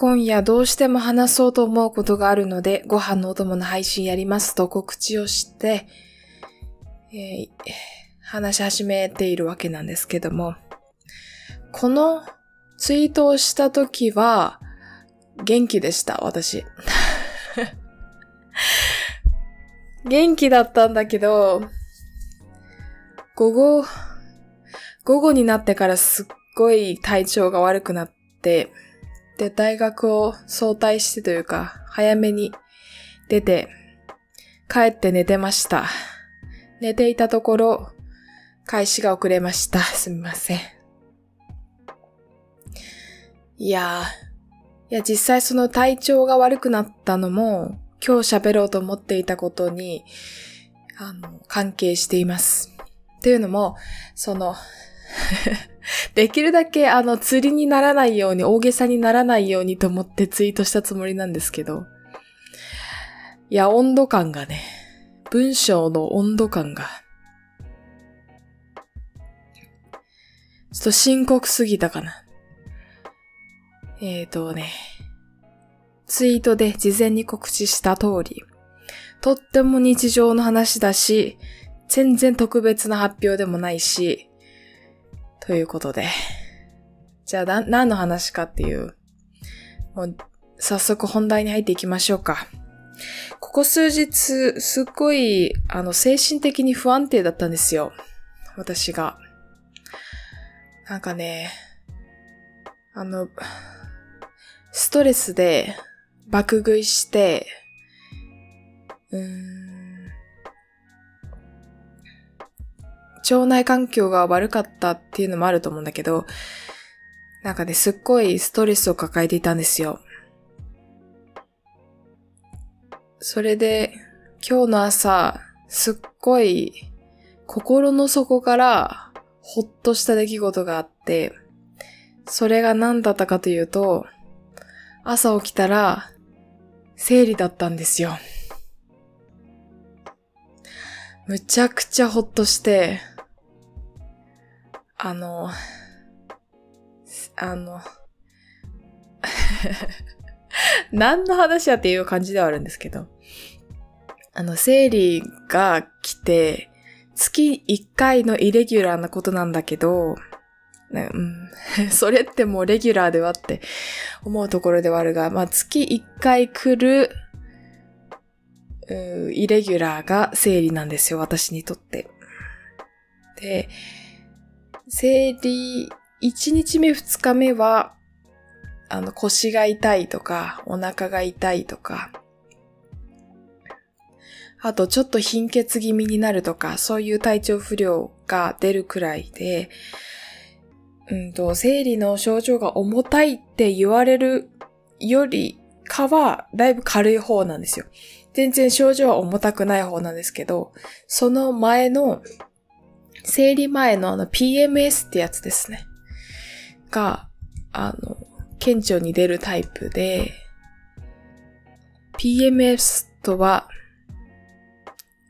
今夜どうしても話そうと思うことがあるので、ご飯のお供の配信やりますと告知をして、えー、話し始めているわけなんですけども、このツイートをした時は、元気でした、私。元気だったんだけど、午後、午後になってからすっごい体調が悪くなって、で、大学を早退してというか、早めに出て、帰って寝てました。寝ていたところ、開始が遅れました。すみません。いやー、いや実際その体調が悪くなったのも、今日喋ろうと思っていたことに、あの、関係しています。っていうのも、その できるだけあの釣りにならないように、大げさにならないようにと思ってツイートしたつもりなんですけど。いや、温度感がね、文章の温度感が、ちょっと深刻すぎたかな。えーとね、ツイートで事前に告知した通り、とっても日常の話だし、全然特別な発表でもないし、ということで。じゃあ、何の話かっていう、もう、早速本題に入っていきましょうか。ここ数日、すっごい、あの、精神的に不安定だったんですよ。私が。なんかね、あの、ストレスで爆食いして、うーん、腸内環境が悪かったっていうのもあると思うんだけど、なんかね、すっごいストレスを抱えていたんですよ。それで、今日の朝、すっごい心の底からほっとした出来事があって、それが何だったかというと、朝起きたら、生理だったんですよ。むちゃくちゃほっとして、あの、あの、何の話やっていう感じではあるんですけど、あの、生理が来て、月1回のイレギュラーなことなんだけど、ね、うん、それってもうレギュラーではって思うところではあるが、まあ、月1回来る、イレギュラーが生理なんですよ、私にとって。で、生理、1日目2日目は、あの、腰が痛いとか、お腹が痛いとか、あとちょっと貧血気味になるとか、そういう体調不良が出るくらいで、うんと、生理の症状が重たいって言われるよりかは、だいぶ軽い方なんですよ。全然症状は重たくない方なんですけど、その前の生理前のあの PMS ってやつですね。が、あの、顕著に出るタイプで、PMS とは、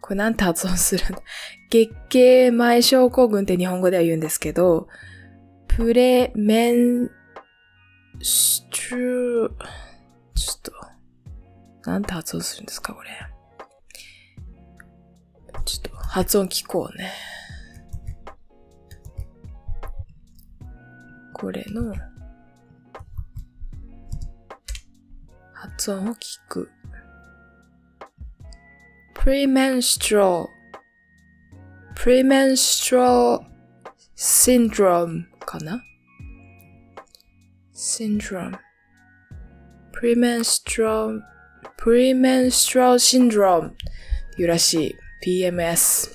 これなんて発音するの 月経前症候群って日本語では言うんですけど、プレメンストゥ、ちょっと、なんて発音するんですかこれ。ちょっと発音聞こうね。これの発音を聞く。premenstrual premenstrual syndrome かな syndrome premenstrual premenstrual syndrome いうらしい PMS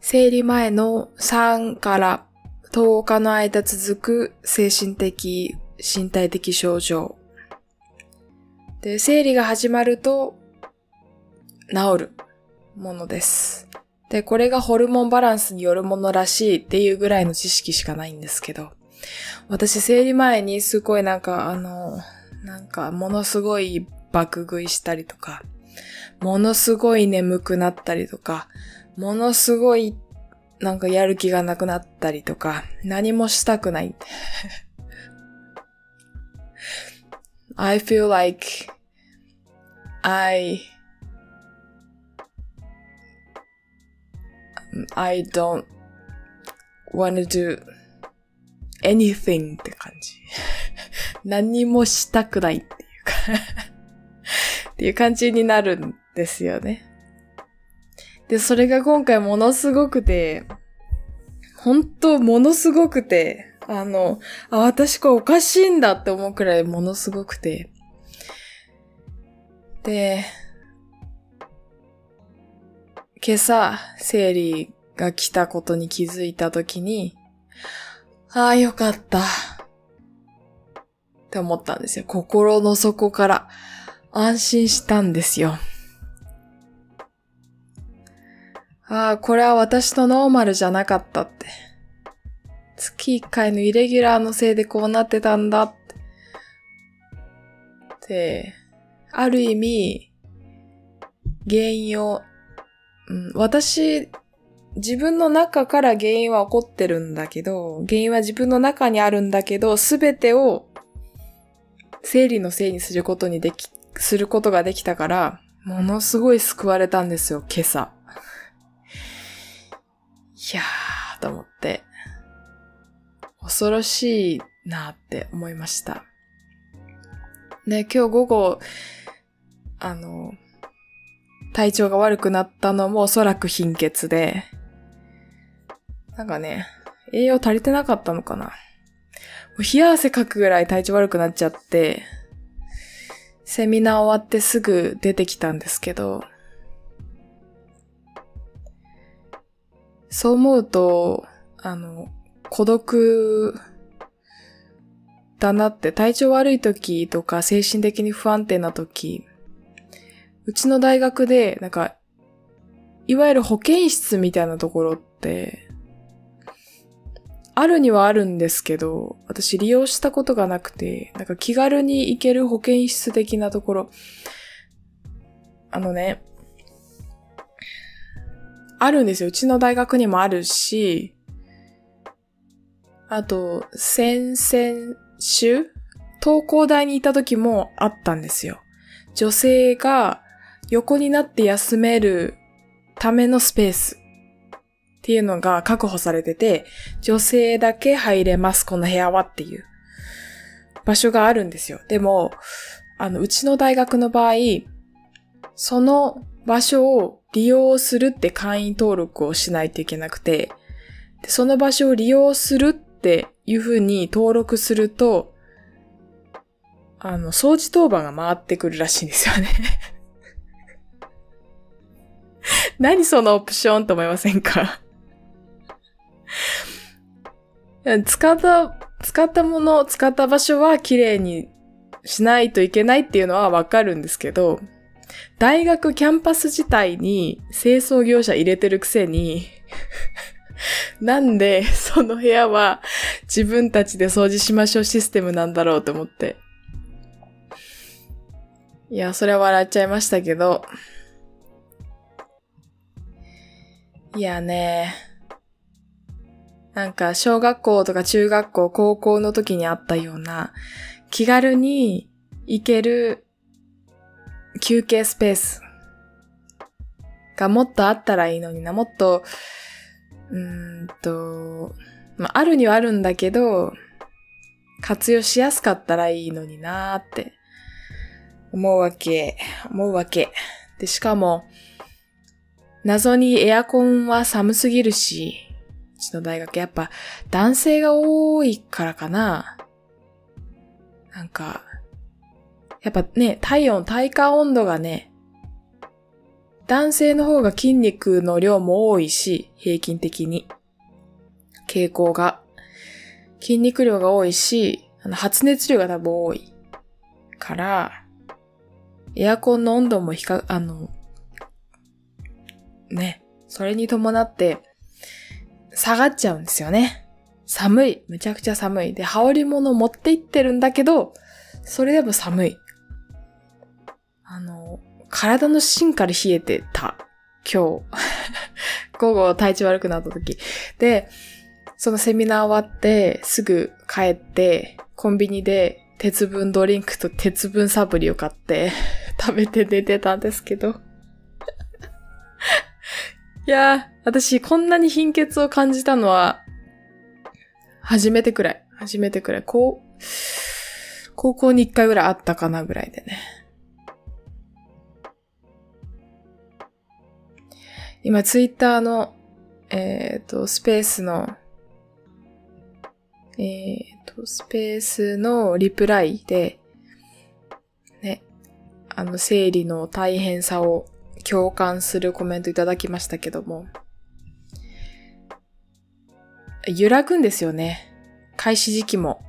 生理前の3から10日の間続く精神的、身体的症状。で、生理が始まると治るものです。で、これがホルモンバランスによるものらしいっていうぐらいの知識しかないんですけど、私生理前にすごいなんかあの、なんかものすごい爆食いしたりとか、ものすごい眠くなったりとか、ものすごいなんかやる気がなくなったりとか、何もしたくない。I feel like I I don't wanna do anything って感じ。何もしたくないっていうか っていう感じになるんですよね。で、それが今回ものすごくて、本当ものすごくて、あの、あ、私これおかしいんだって思うくらいものすごくて。で、今朝、生理が来たことに気づいたときに、ああ、よかった。って思ったんですよ。心の底から安心したんですよ。ああ、これは私のノーマルじゃなかったって。月1回のイレギュラーのせいでこうなってたんだって。で、ある意味、原因を、うん、私、自分の中から原因は起こってるんだけど、原因は自分の中にあるんだけど、すべてを生理のせいにすることにでき、することができたから、ものすごい救われたんですよ、今朝。いやー、と思って。恐ろしいなって思いました。で、今日午後、あの、体調が悪くなったのもおそらく貧血で、なんかね、栄養足りてなかったのかな。もう冷や汗かくぐらい体調悪くなっちゃって、セミナー終わってすぐ出てきたんですけど、そう思うと、あの、孤独だなって、体調悪い時とか精神的に不安定な時、うちの大学で、なんか、いわゆる保健室みたいなところって、あるにはあるんですけど、私利用したことがなくて、なんか気軽に行ける保健室的なところ、あのね、あるんですよ。うちの大学にもあるし、あと、先々週東工大にいた時もあったんですよ。女性が横になって休めるためのスペースっていうのが確保されてて、女性だけ入れます、この部屋はっていう場所があるんですよ。でも、あの、うちの大学の場合、その場所を利用するって会員登録をしないといけなくて、でその場所を利用するっていうふうに登録すると、あの、掃除当番が回ってくるらしいんですよね。何そのオプションと思いませんか？使った、使ったもの、使った場所は綺麗にしないといけないっていうのはわかるんですけど、大学キャンパス自体に清掃業者入れてるくせに なんで、その部屋は自分たちで掃除しましょうシステムなんだろうと思って。いや、それは笑っちゃいましたけど。いやね。なんか、小学校とか中学校、高校の時にあったような、気軽に行ける休憩スペースがもっとあったらいいのにな。もっと、うーんと、まあ、あるにはあるんだけど、活用しやすかったらいいのになーって思うわけ、思うわけ。で、しかも、謎にエアコンは寒すぎるし、うちの大学やっぱ男性が多いからかな。なんか、やっぱね、体温、体感温度がね、男性の方が筋肉の量も多いし、平均的に。傾向が。筋肉量が多いし、あの発熱量が多分多い。から、エアコンの温度も比較、あの、ね、それに伴って、下がっちゃうんですよね。寒い。むちゃくちゃ寒い。で、羽織り物持って行ってるんだけど、それでも寒い。体の芯から冷えてた。今日。午後体調悪くなった時。で、そのセミナー終わって、すぐ帰って、コンビニで鉄分ドリンクと鉄分サプリを買って 食べて寝てたんですけど。いやー、私こんなに貧血を感じたのは、初めてくらい。初めてくらい。こう、高校に一回ぐらいあったかなぐらいでね。今、ツイッターの、えっ、ー、と、スペースの、えっ、ー、と、スペースのリプライで、ね、あの、生理の大変さを共感するコメントいただきましたけども、揺らぐんですよね。開始時期も。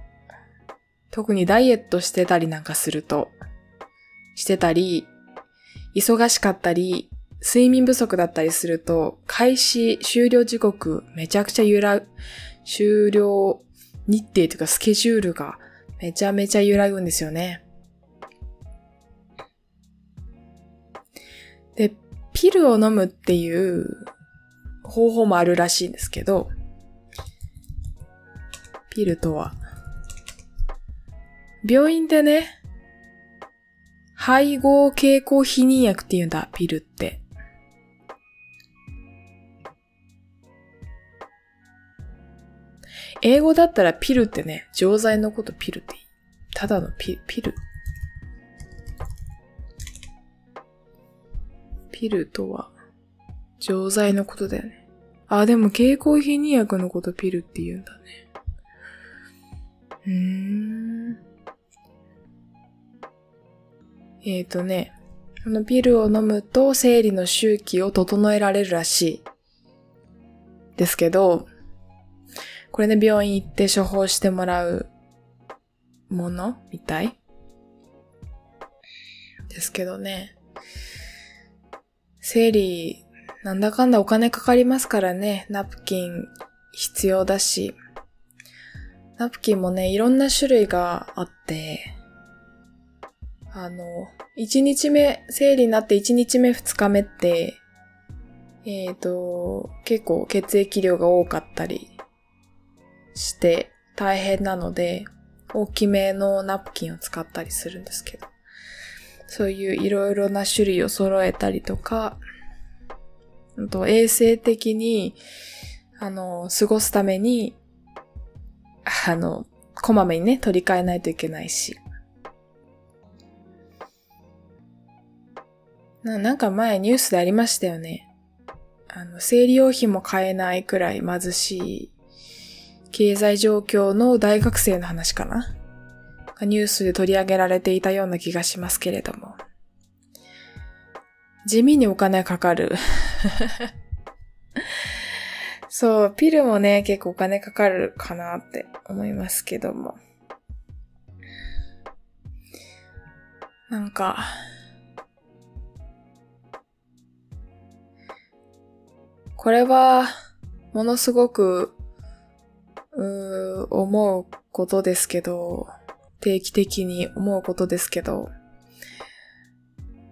特にダイエットしてたりなんかすると、してたり、忙しかったり、睡眠不足だったりすると、開始、終了時刻、めちゃくちゃ揺ら、終了日程というかスケジュールがめちゃめちゃ揺らぐんですよね。で、ピルを飲むっていう方法もあるらしいんですけど、ピルとは、病院でね、配合経口避妊薬って言うんだ、ピルって。英語だったらピルってね、錠剤のことピルっていいただのピピル。ピルとは、錠剤のことだよね。あ、でも経口避妊薬のことピルって言うんだね。うーん。えっ、ー、とね、このピルを飲むと生理の周期を整えられるらしい。ですけど、これね、病院行って処方してもらうものみたい？ですけどね。生理、なんだかんだお金かかりますからね。ナプキン必要だし。ナプキンもね、いろんな種類があって、あの、1日目、生理になって1日目2日目って、えっ、ー、と、結構血液量が多かったりして大変なので、大きめのナプキンを使ったりするんですけど、そういういろいろな種類を揃えたりとか、あと衛生的に、あの、過ごすために、あの、こまめにね、取り替えないといけないし。ななんか前ニュースでありましたよね。あの、生理用品も買えないくらい貧しい経済状況の大学生の話かな？ニュースで取り上げられていたような気がしますけれども。地味にお金かかる。そう、ピルもね、結構お金かかるかなって思いますけども。なんか、これは、ものすごくう思うことですけど、定期的に思うことですけど、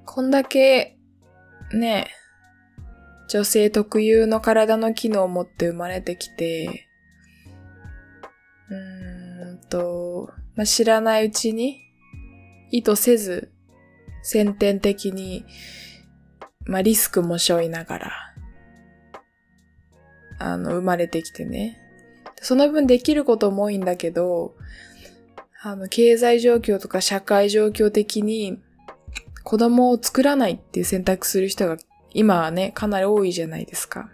こんだけ、ね、女性特有の体の機能を持って生まれてきて、うーんと、まあ、知らないうちに、意図せず、先天的に、まあ、リスクも背負いながら、あの、生まれてきてね。その分できることも多いんだけど、あの、経済状況とか社会状況的に子供を作らないっていう選択する人が今はね、かなり多いじゃないですか。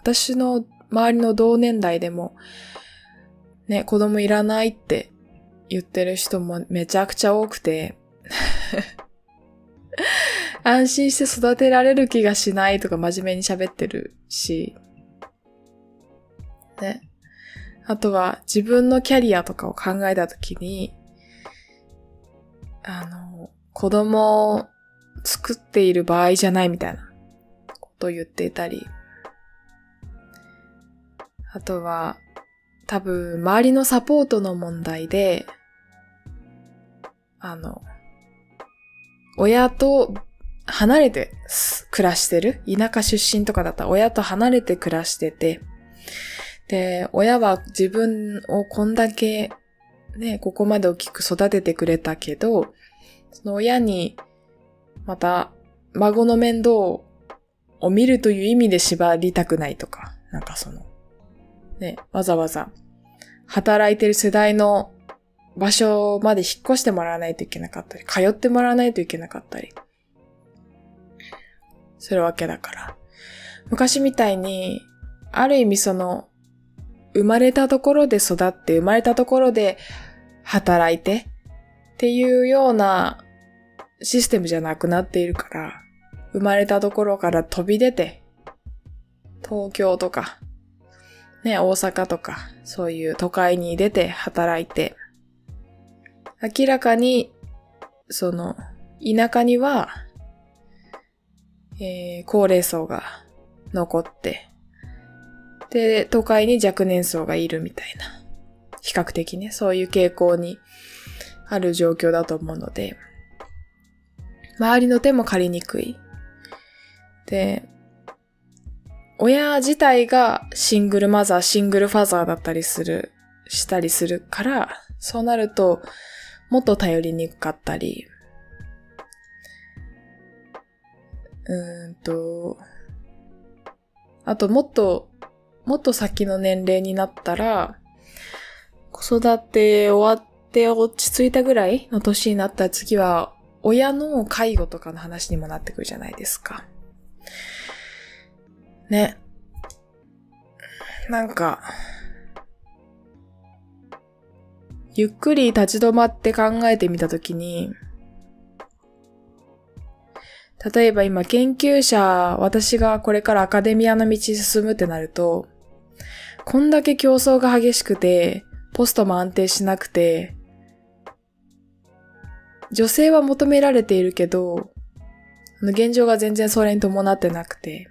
私の周りの同年代でも、ね、子供いらないって言ってる人もめちゃくちゃ多くて 安心して育てられる気がしないとか真面目に喋ってるし、ね。あとは自分のキャリアとかを考えたときに、あの、子供を作っている場合じゃないみたいなことを言っていたり、あとは多分周りのサポートの問題で、あの、親と離れて暮らしてる田舎出身とかだったら親と離れて暮らしてて、で、親は自分をこんだけね、ここまで大きく育ててくれたけど、その親に、また、孫の面倒を見るという意味で縛りたくないとか、なんかその、ね、わざわざ、働いてる世代の場所まで引っ越してもらわないといけなかったり、通ってもらわないといけなかったり、するわけだから。昔みたいに、ある意味その、生まれたところで育って、生まれたところで働いてっていうようなシステムじゃなくなっているから、生まれたところから飛び出て、東京とか、ね、大阪とか、そういう都会に出て働いて、明らかに、その、田舎には、えー、高齢層が残って、で、都会に若年層がいるみたいな。比較的ね、そういう傾向にある状況だと思うので、周りの手も借りにくい。で、親自体がシングルマザー、シングルファザーだったりする、したりするから、そうなると、もっと頼りにくかったり、うーんと、あともっともっと先の年齢になったら、子育て終わって落ち着いたぐらいの年になったら次は、親の介護とかの話にもなってくるじゃないですか。ね。なんか、ゆっくり立ち止まって考えてみたときに、例えば今研究者、私がこれからアカデミアの道進むってなると、こんだけ競争が激しくて、ポストも安定しなくて、女性は求められているけど、現状が全然それに伴ってなくて。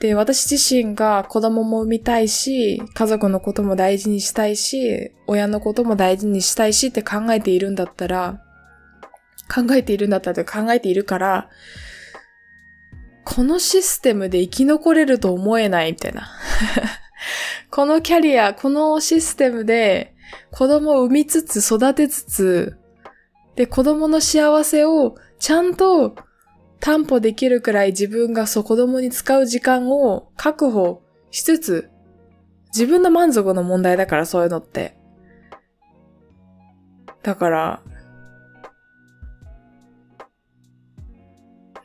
で、私自身が子供も産みたいし、家族のことも大事にしたいし、親のことも大事にしたいしって考えているんだったら、考えているんだったら考えているから、このシステムで生き残れると思えないみたいな。このキャリア、このシステムで子供を産みつつ育てつつ、で、子供の幸せをちゃんと担保できるくらい自分がそ子供に使う時間を確保しつつ、自分の満足の問題だからそういうのって。だから、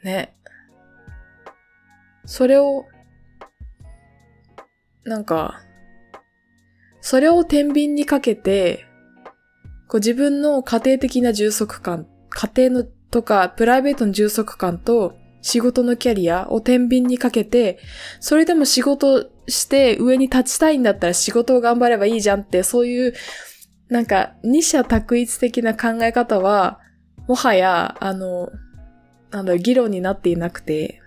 ね。それをなんか、それを天秤にかけて、こう自分の家庭的な充足感、家庭のとかプライベートの充足感と仕事のキャリアを天秤にかけて、それでも仕事して上に立ちたいんだったら仕事を頑張ればいいじゃんって、そういう、なんか二者択一的な考え方は、もはや、あの、なんだろ議論になっていなくて、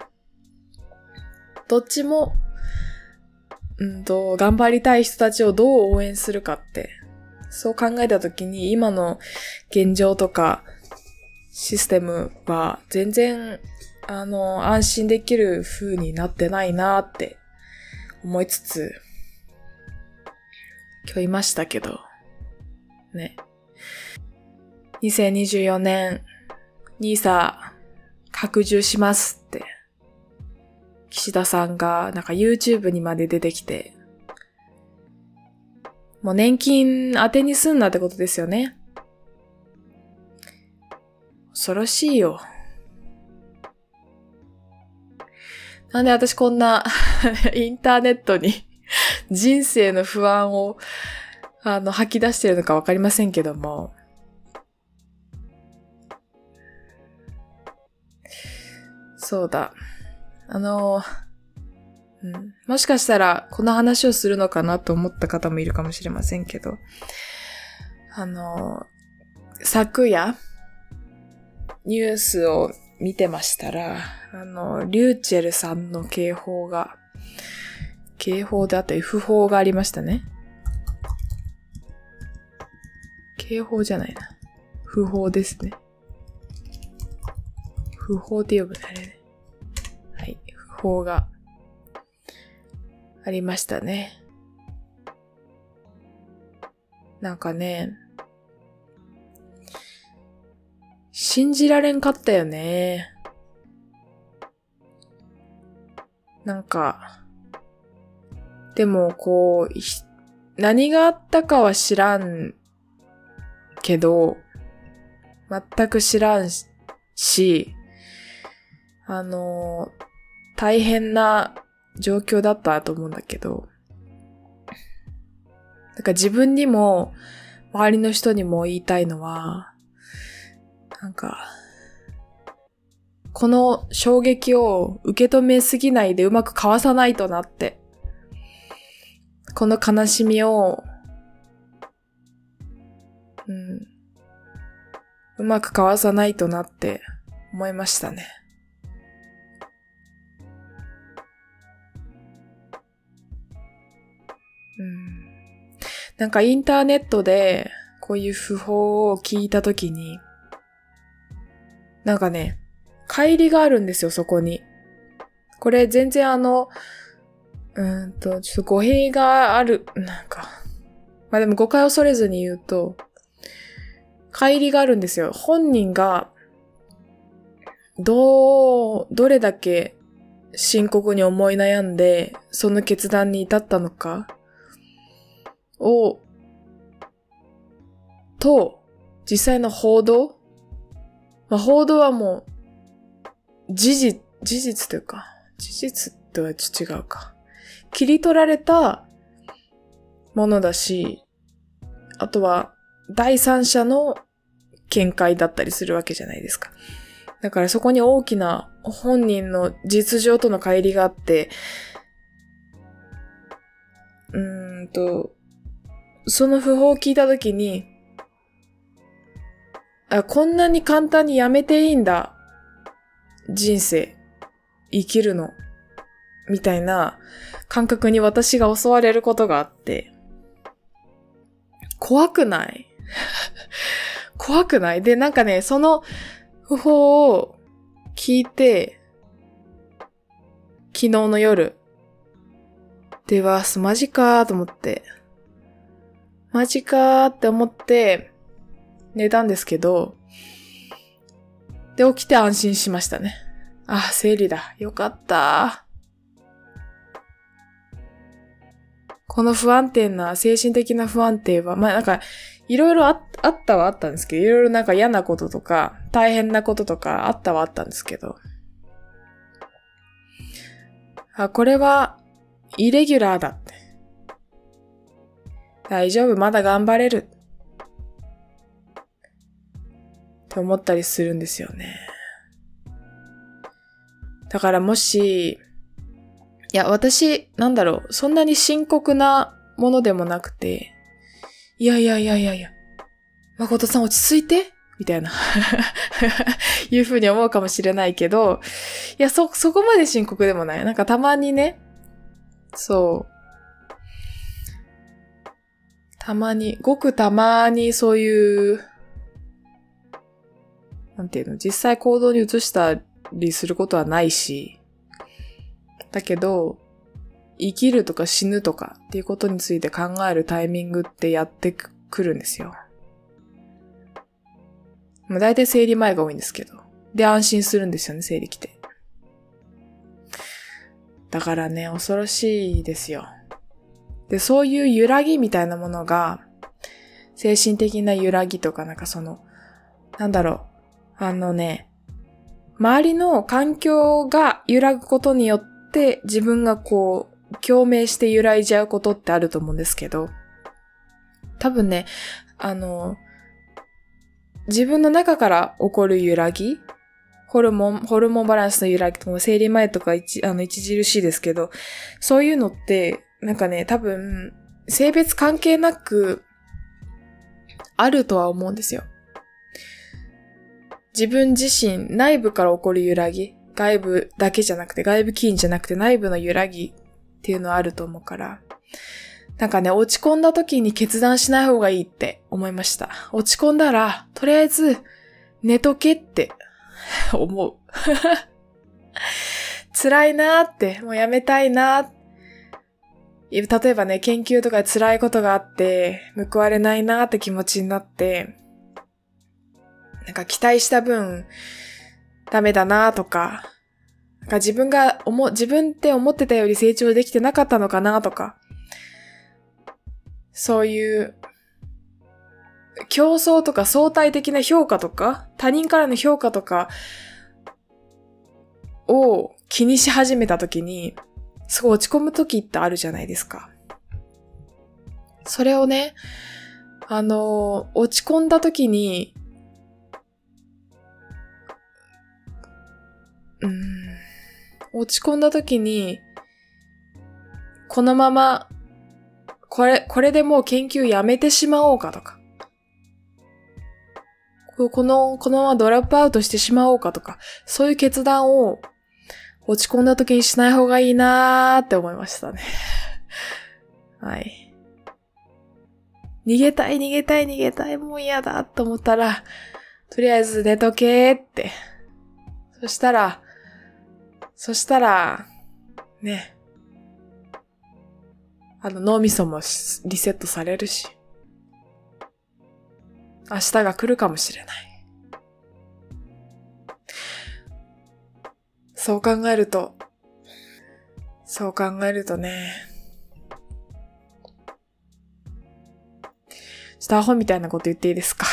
どっちもうんと、頑張りたい人たちをどう応援するかって、そう考えたときに今の現状とかシステムは全然、あの、安心できる風になってないなって思いつつ、今日いましたけど、ね。2024年、ニーサ拡充します。岸田さんがなんか YouTube にまで出てきて、もう年金当てにすんなってことですよね。恐ろしいよ。なんで私こんな インターネットに人生の不安をあの吐き出してるのかわかりませんけども。そうだ。あの、うん、もしかしたらこの話をするのかなと思った方もいるかもしれませんけど、あの、昨夜、ニュースを見てましたら、あの、リューチェルさんの警報が、警報であったり不法がありましたね。警報じゃないな。不法ですね。不法って呼ぶね、あれね。報がありましたね。なんかね、信じられんかったよね。なんか、でもこう、何があったかは知らんけど、全く知らんし、あの、大変な状況だったと思うんだけど、だか自分にも、周りの人にも言いたいのは、なんか、この衝撃を受け止めすぎないでうまくかわさないとなって。この悲しみを、うん、うまくかわさないとなって思いましたね。なんかインターネットでこういう訃報を聞いたときに、なんかね、帰りがあるんですよ、そこに。これ全然あの、うんと、ちょっと語弊がある、なんか。まあでも誤解を恐れずに言うと、帰りがあるんですよ。本人が、どう、どれだけ深刻に思い悩んで、その決断に至ったのかを、と、実際の報道まあ、報道はもう、事実、事実というか、事実とは違うか。切り取られたものだし、あとは第三者の見解だったりするわけじゃないですか。だからそこに大きな本人の実情との乖離があって、うーんと、その訃報を聞いたときに、あ、こんなに簡単にやめていいんだ。人生。生きるの。みたいな感覚に私が襲われることがあって、怖くない？怖くない？で、なんかね、その訃報を聞いて、昨日の夜、では、マジかーと思って、マジかーって思って、寝たんですけど、で、起きて安心しましたね。あ、生理だ。よかった。この不安定な、精神的な不安定は、まあなんか、いろいろあったはあったんですけど、いろいろなんか嫌なこととか、大変なこととかあったはあったんですけど。あ、これは、イレギュラーだって。大丈夫、まだ頑張れる。って思ったりするんですよね。だからもし、いや、私、なんだろう、そんなに深刻なものでもなくて、いやいやいやいやいや、誠さん落ち着いてみたいな いうふうに思うかもしれないけど、いや、そ、そこまで深刻でもない。なんかたまにね、そう。たまに、ごくたまにそういうなんていうの、実際行動に移したりすることはないし、だけど、生きるとか死ぬとかっていうことについて考えるタイミングってやってくるんですよ。まあ、大体生理前が多いんですけど。で、安心するんですよね、生理来て。だからね、恐ろしいですよ。で、そういう揺らぎみたいなものが、精神的な揺らぎとかなんかその、なんだろう、あのね、周りの環境が揺らぐことによって自分がこう、共鳴して揺らいじゃうことってあると思うんですけど、多分ね、あの、自分の中から起こる揺らぎ、ホルモン、ホルモンバランスの揺らぎとか、生理前とか一、あの、著しいですけど、そういうのって、なんかね、多分、性別関係なく、あるとは思うんですよ。自分自身内部から起こる揺らぎ、外部だけじゃなくて、外部起因じゃなくて内部の揺らぎっていうのはあると思うから、なんかね、落ち込んだ時に決断しない方がいいって思いました。落ち込んだら、とりあえず寝とけって思う。辛いなーって、もうやめたいなーっ例えばね、研究とかで辛いことがあって、報われないなって気持ちになって、なんか期待した分、ダメだなとか、なんか自分が思、自分って思ってたより成長できてなかったのかなとか、そういう、競争とか相対的な評価とか、他人からの評価とかを気にし始めたときに、すごい落ち込むときってあるじゃないですか。それをね、あの、落ち込んだときに、うん、落ち込んだときに、このまま、これ、これでもう研究やめてしまおうかとか、この、このままドラップアウトしてしまおうかとか、そういう決断を落ち込んだ時にしない方がいいなーって思いましたね。はい。逃げたい逃げたい逃げたいもう嫌だと思ったら、とりあえず寝とけーって。そしたら、そしたら、ね。あの脳みそもリセットされるし。明日が来るかもしれない。そう考えると、そう考えるとね、ちょっとアホみたいなこと言っていいですか？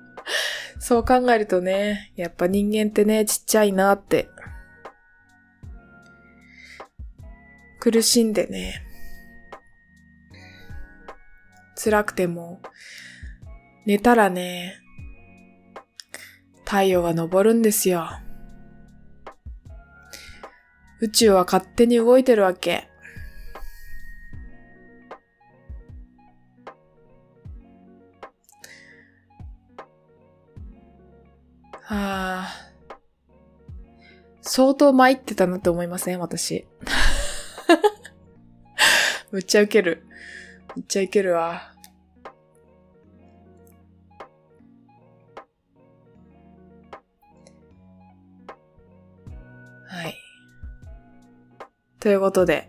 そう考えるとね、やっぱ人間ってね、ちっちゃいなって。苦しんでね、辛くても、寝たらね、太陽が昇るんですよ。宇宙は勝手に動いてるわけ。はあ。相当参ってたなって思いません？私。むっちゃウケる。むっちゃウケるわ。ということで、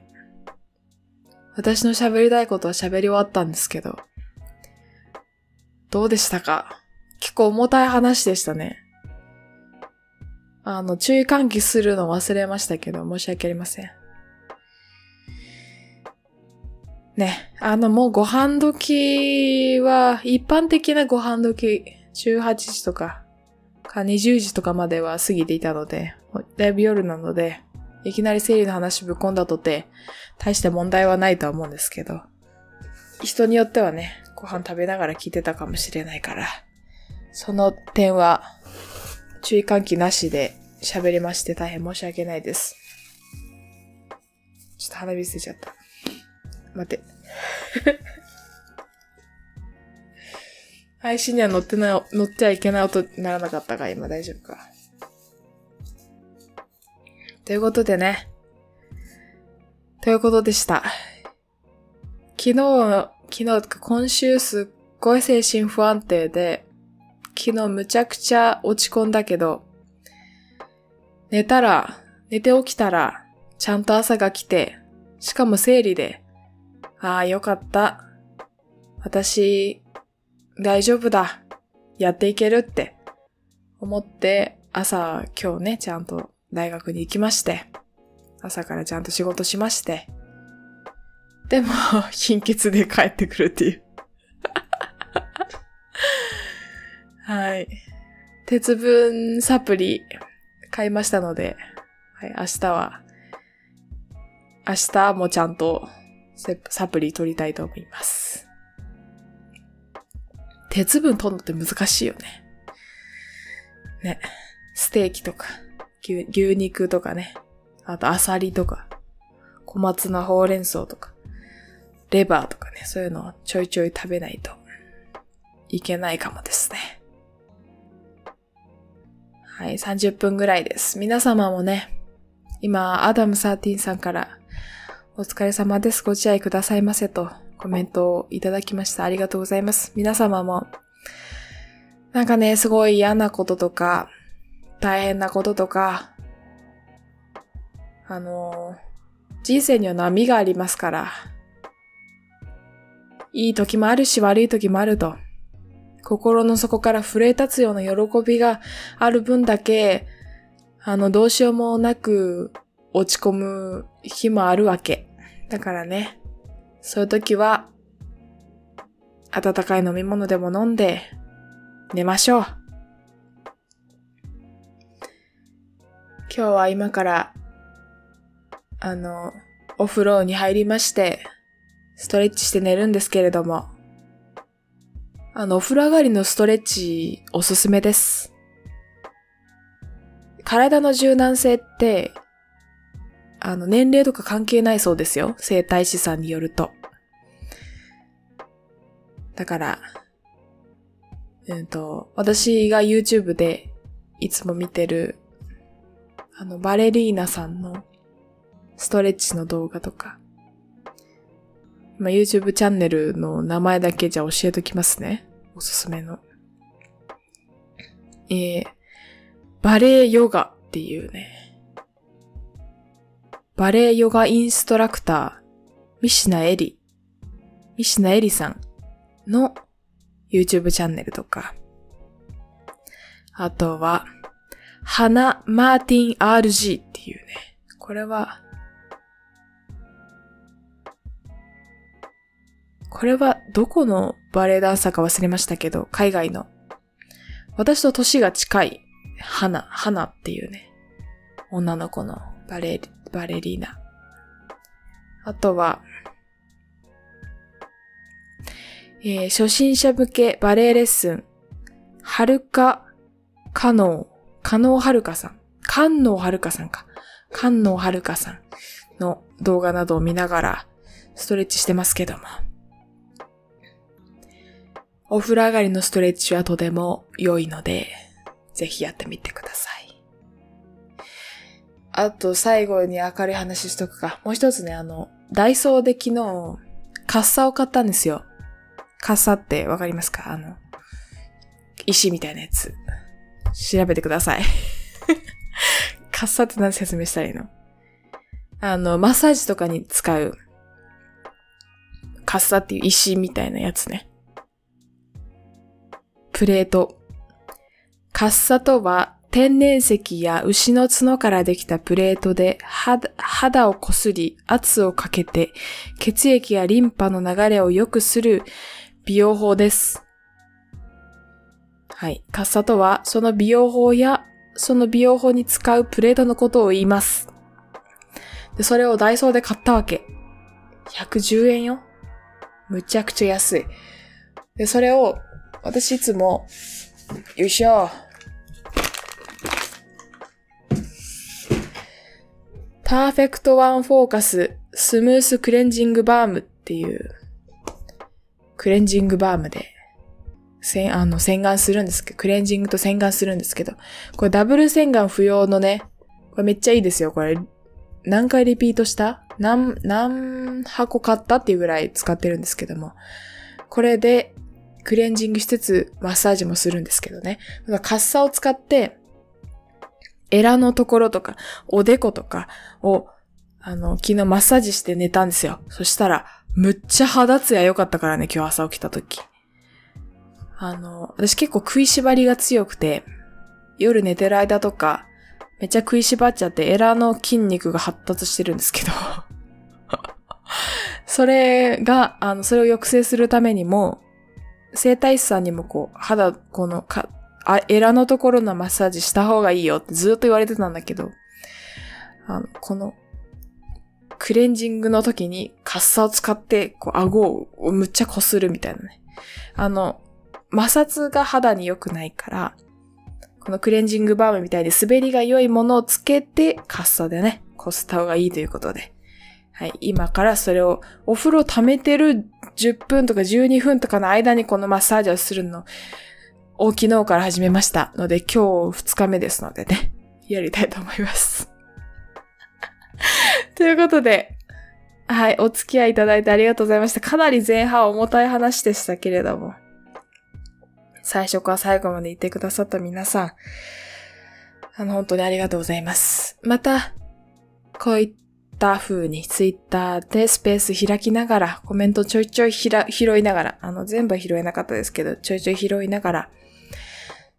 私の喋りたいことは喋り終わったんですけど、どうでしたか？結構重たい話でしたね。あの、注意喚起するの忘れましたけど、申し訳ありません。ね、あの、もうご飯時は、一般的なご飯時、18時とか、か20時とかまでは過ぎていたので、だいぶ夜なので、いきなり生理の話ぶっ込んだとて、大して問題はないとは思うんですけど、人によってはね、ご飯食べながら聞いてたかもしれないから、その点は、注意喚起なしで喋りまして大変申し訳ないです。ちょっと鼻水出ちゃった。待って。配信には乗ってない、乗っちゃいけない音にならなかったか、今大丈夫か。ということでね。ということでした。昨日、昨日今週すっごい精神不安定で、昨日むちゃくちゃ落ち込んだけど、寝たら、寝て起きたら、ちゃんと朝が来て、しかも生理で、ああ、よかった。私、大丈夫だ。やっていけるって思って、朝、今日ね、ちゃんと大学に行きまして、朝からちゃんと仕事しまして、でも、貧血で帰ってくるっていう。はい。鉄分サプリ買いましたので、はい、明日は、明日もちゃんとサプリ取りたいと思います。鉄分取るのって難しいよね。ね。ステーキとか、牛肉とかね。あとアサリとか、小松菜ほうれん草とか、レバーとかね。そういうのをちょいちょい食べないといけないかもですね。はい、30分ぐらいです。皆様もね、今、アダム13さんから、お疲れ様です。ご自愛くださいませとコメントをいただきました。ありがとうございます。皆様も、なんかね、すごい嫌なこととか、大変なこととか、あの、人生には波がありますから、いい時もあるし悪い時もあると。心の底から震え立つような喜びがある分だけ、あの、どうしようもなく落ち込む日もあるわけ。だからね、そういう時は、温かい飲み物でも飲んで、寝ましょう。今日は今から、あの、お風呂に入りまして、ストレッチして寝るんですけれども、あの、お風呂上がりのストレッチおすすめです。体の柔軟性って、あの、年齢とか関係ないそうですよ。生体師さんによると。だから、うんと、私が YouTube でいつも見てる、あの、バレリーナさんのストレッチの動画とか、まあ、YouTube チャンネルの名前だけじゃ教えときますね。おすすめの。えー、バレエヨガっていうね、バレエヨガインストラクター、ミシナエリ、ミシナエリさんの YouTube チャンネルとか、あとは、ハナ・マーティン RG っていうね、これは、これはどこのバレエダンサーか忘れましたけど、海外の。私と年が近い、花、花っていうね、女の子のバレ、バレリーナ。あとは、えー、初心者向けバレエレッスン、はるか、かのう、かのうはるかさん、かんのうはるかさんか、かんのうはるかさんの動画などを見ながらストレッチしてますけども。お風呂上がりのストレッチはとても良いので、ぜひやってみてください。あと最後に明るい話しとくか。もう一つね、あの、ダイソーで昨日、カッサを買ったんですよ。カッサってわかりますか？あの、石みたいなやつ。調べてください。カッサって何説明したらいいの？あの、マッサージとかに使う、カッサっていう石みたいなやつね。プレート。カッサとは天然石や牛の角からできたプレートで肌をこすり圧をかけて血液やリンパの流れを良くする美容法です。はい。カッサとはその美容法やその美容法に使うプレートのことを言います。で、それをダイソーで買ったわけ。110円よ。むちゃくちゃ安い。で、それを私いつも、よいしょ。パーフェクトワンフォーカススムースクレンジングバームっていうクレンジングバームで洗あの洗顔するんですけど、クレンジングと洗顔するんですけど、これダブル洗顔不要のね、これめっちゃいいですよ。これ何回リピートした？何、何箱買ったっていうぐらい使ってるんですけども、これでクレンジングしつつマッサージもするんですけどね。カッサを使って、エラのところとか、おでことかを、あの、昨日マッサージして寝たんですよ。そしたら、むっちゃ肌ツヤ良かったからね、今日朝起きた時。あの、私結構食いしばりが強くて、夜寝てる間とか、めっちゃ食いしばっちゃって、エラの筋肉が発達してるんですけど それが、あの、それを抑制するためにも、整体師さんにもこう、肌、このか、あ、エラのところのマッサージした方がいいよってずっと言われてたんだけど、あの、この、クレンジングの時にカッサを使って、こう、顎をむっちゃこするみたいなね。あの、摩擦が肌に良くないから、このクレンジングバームみたいに滑りが良いものをつけて、カッサでね、こすった方がいいということで。はい。今からそれを、お風呂溜めてる10分とか12分とかの間にこのマッサージをするのを昨日から始めましたので、今日2日目ですのでね、やりたいと思います。ということで、はい、お付き合いいただいてありがとうございました。かなり前半重たい話でしたけれども、最初から最後まで言ってくださった皆さん、あの、本当にありがとうございます。また、こういった風に、ツイッターでスペース開きながら、コメントちょいちょいひら拾いながら、あの、全部は拾えなかったですけど、ちょいちょい拾いながら、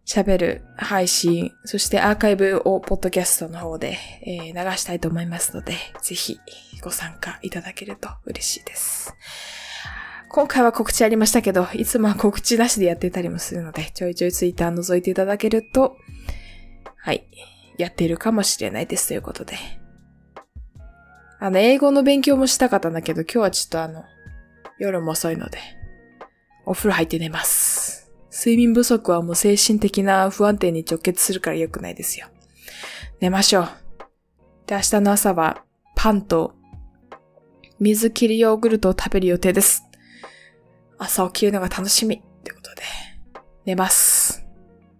喋る配信、そしてアーカイブをポッドキャストの方で、えー、流したいと思いますので、ぜひご参加いただけると嬉しいです。今回は告知ありましたけど、いつもは告知なしでやってたりもするので、ちょいちょいツイッター覗いていただけると、はい、やっているかもしれないですということで。あの、英語の勉強もしたかったんだけど、今日はちょっとあの、夜も遅いので、お風呂入って寝ます。睡眠不足はもう精神的な不安定に直結するから良くないですよ。寝ましょう。で、明日の朝はパンと水切りヨーグルトを食べる予定です。朝起きるのが楽しみってことで、寝ます。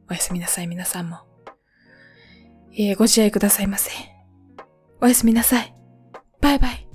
おやすみなさい、皆さんも。えー、ご自愛くださいませ。おやすみなさい。バイバイ。